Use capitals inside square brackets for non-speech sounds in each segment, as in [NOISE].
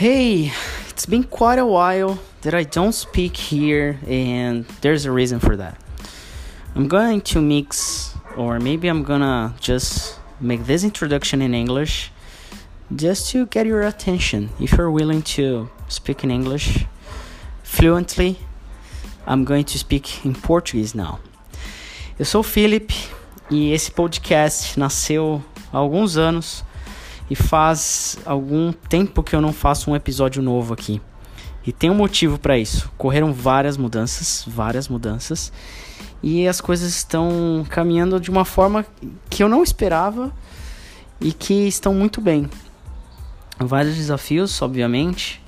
Hey, it's been quite a while that I don't speak here, and there's a reason for that. I'm going to mix, or maybe I'm gonna just make this introduction in English just to get your attention. If you're willing to speak in English fluently, I'm going to speak in Portuguese now. Eu sou o Felipe e esse podcast nasceu há alguns anos e faz algum tempo que eu não faço um episódio novo aqui. E tem um motivo para isso. Correram várias mudanças, várias mudanças, e as coisas estão caminhando de uma forma que eu não esperava e que estão muito bem. Vários desafios, obviamente.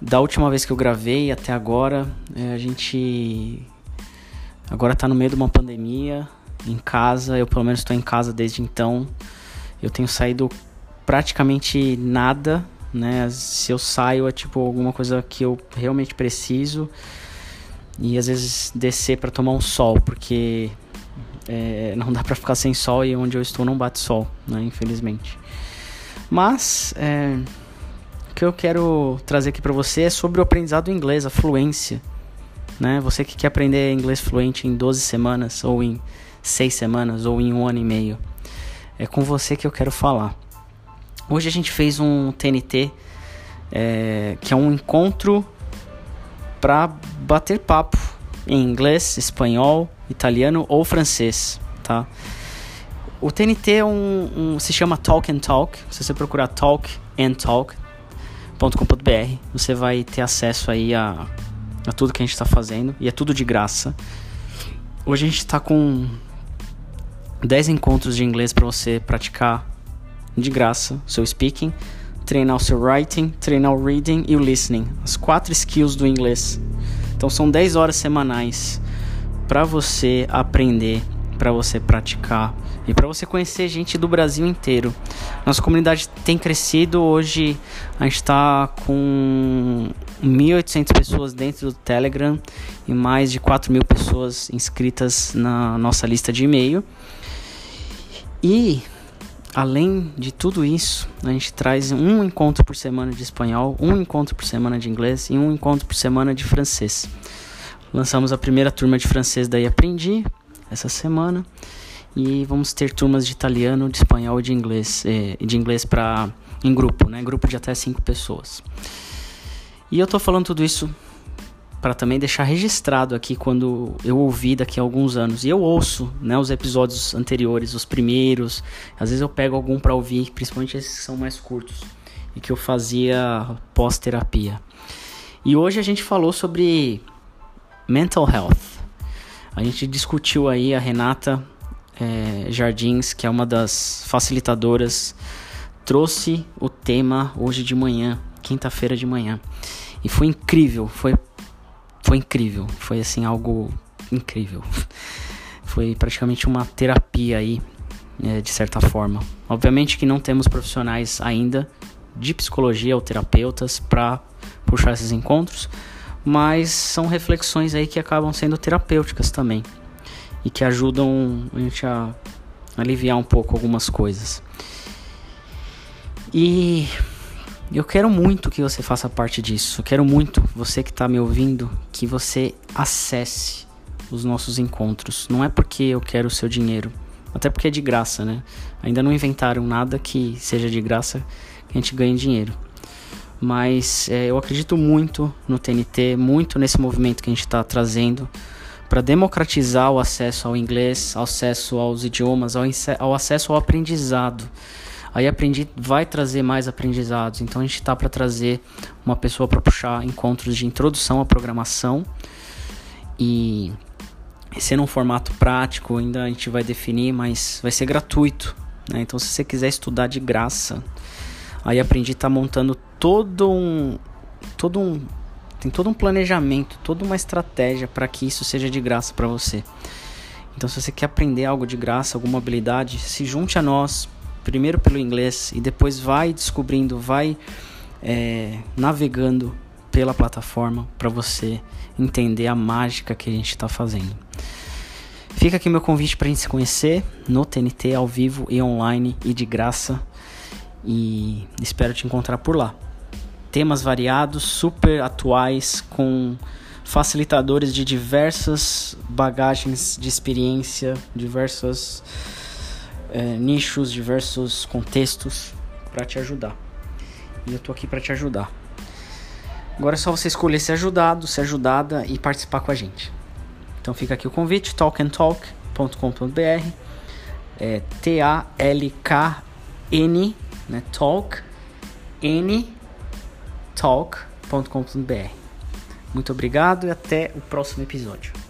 Da última vez que eu gravei até agora, é, a gente agora tá no meio de uma pandemia, em casa, eu pelo menos estou em casa desde então. Eu tenho saído praticamente nada, né? Se eu saio é tipo alguma coisa que eu realmente preciso e às vezes descer para tomar um sol, porque é, não dá para ficar sem sol e onde eu estou não bate sol, né? Infelizmente. Mas é, o que eu quero trazer aqui para você é sobre o aprendizado inglês, a fluência, né? Você que quer aprender inglês fluente em 12 semanas ou em 6 semanas ou em um ano e meio, é com você que eu quero falar. Hoje a gente fez um TNT, é, que é um encontro para bater papo em inglês, espanhol, italiano ou francês, tá? O TNT é um, um, se chama Talk and Talk. Se você procurar Talk and Talk.com.br, você vai ter acesso aí a, a tudo que a gente está fazendo e é tudo de graça. Hoje a gente está com 10 encontros de inglês para você praticar de graça o seu speaking, treinar o seu writing, treinar o reading e o listening, as quatro skills do inglês. Então são 10 horas semanais para você aprender, para você praticar e para você conhecer gente do Brasil inteiro. Nossa comunidade tem crescido, hoje a gente está com 1.800 pessoas dentro do Telegram e mais de 4 mil pessoas inscritas na nossa lista de e-mail. E Além de tudo isso, a gente traz um encontro por semana de espanhol, um encontro por semana de inglês e um encontro por semana de francês. Lançamos a primeira turma de francês daí aprendi essa semana e vamos ter turmas de italiano, de espanhol e de inglês, eh, de inglês para em grupo, né? Grupo de até cinco pessoas. E eu tô falando tudo isso para também deixar registrado aqui quando eu ouvi daqui a alguns anos. E eu ouço, né, os episódios anteriores, os primeiros. Às vezes eu pego algum para ouvir, principalmente esses que são mais curtos e que eu fazia pós-terapia. E hoje a gente falou sobre mental health. A gente discutiu aí a Renata é, Jardins, que é uma das facilitadoras, trouxe o tema hoje de manhã, quinta-feira de manhã. E foi incrível, foi foi incrível. Foi assim algo incrível. [LAUGHS] Foi praticamente uma terapia aí, é, de certa forma. Obviamente que não temos profissionais ainda de psicologia ou terapeutas para puxar esses encontros, mas são reflexões aí que acabam sendo terapêuticas também e que ajudam a gente a aliviar um pouco algumas coisas. E eu quero muito que você faça parte disso. Eu quero muito, você que está me ouvindo, que você acesse os nossos encontros. Não é porque eu quero o seu dinheiro, até porque é de graça, né? Ainda não inventaram nada que seja de graça que a gente ganhe dinheiro. Mas é, eu acredito muito no TNT, muito nesse movimento que a gente está trazendo para democratizar o acesso ao inglês, ao acesso aos idiomas, ao, ao acesso ao aprendizado. Aí aprendi vai trazer mais aprendizados. Então a gente está para trazer uma pessoa para puxar encontros de introdução à programação e ser num formato prático, ainda a gente vai definir, mas vai ser gratuito. Né? Então se você quiser estudar de graça, aí aprendi estar tá montando todo um todo um tem todo um planejamento, toda uma estratégia para que isso seja de graça para você. Então, se você quer aprender algo de graça, alguma habilidade, se junte a nós, primeiro pelo inglês e depois vai descobrindo, vai é, navegando pela plataforma para você entender a mágica que a gente está fazendo. Fica aqui meu convite para a gente se conhecer no TNT ao vivo e online e de graça. E espero te encontrar por lá. temas variados, super atuais, com facilitadores de diversas bagagens de experiência, diversos é, nichos, diversos contextos para te ajudar. E eu tô aqui para te ajudar. Agora é só você escolher ser ajudado, ser ajudada e participar com a gente. Então fica aqui o convite, talkandtalk.com.br é T-A-L-K-N, né, talk, N, talk.com.br. Muito obrigado e até o próximo episódio.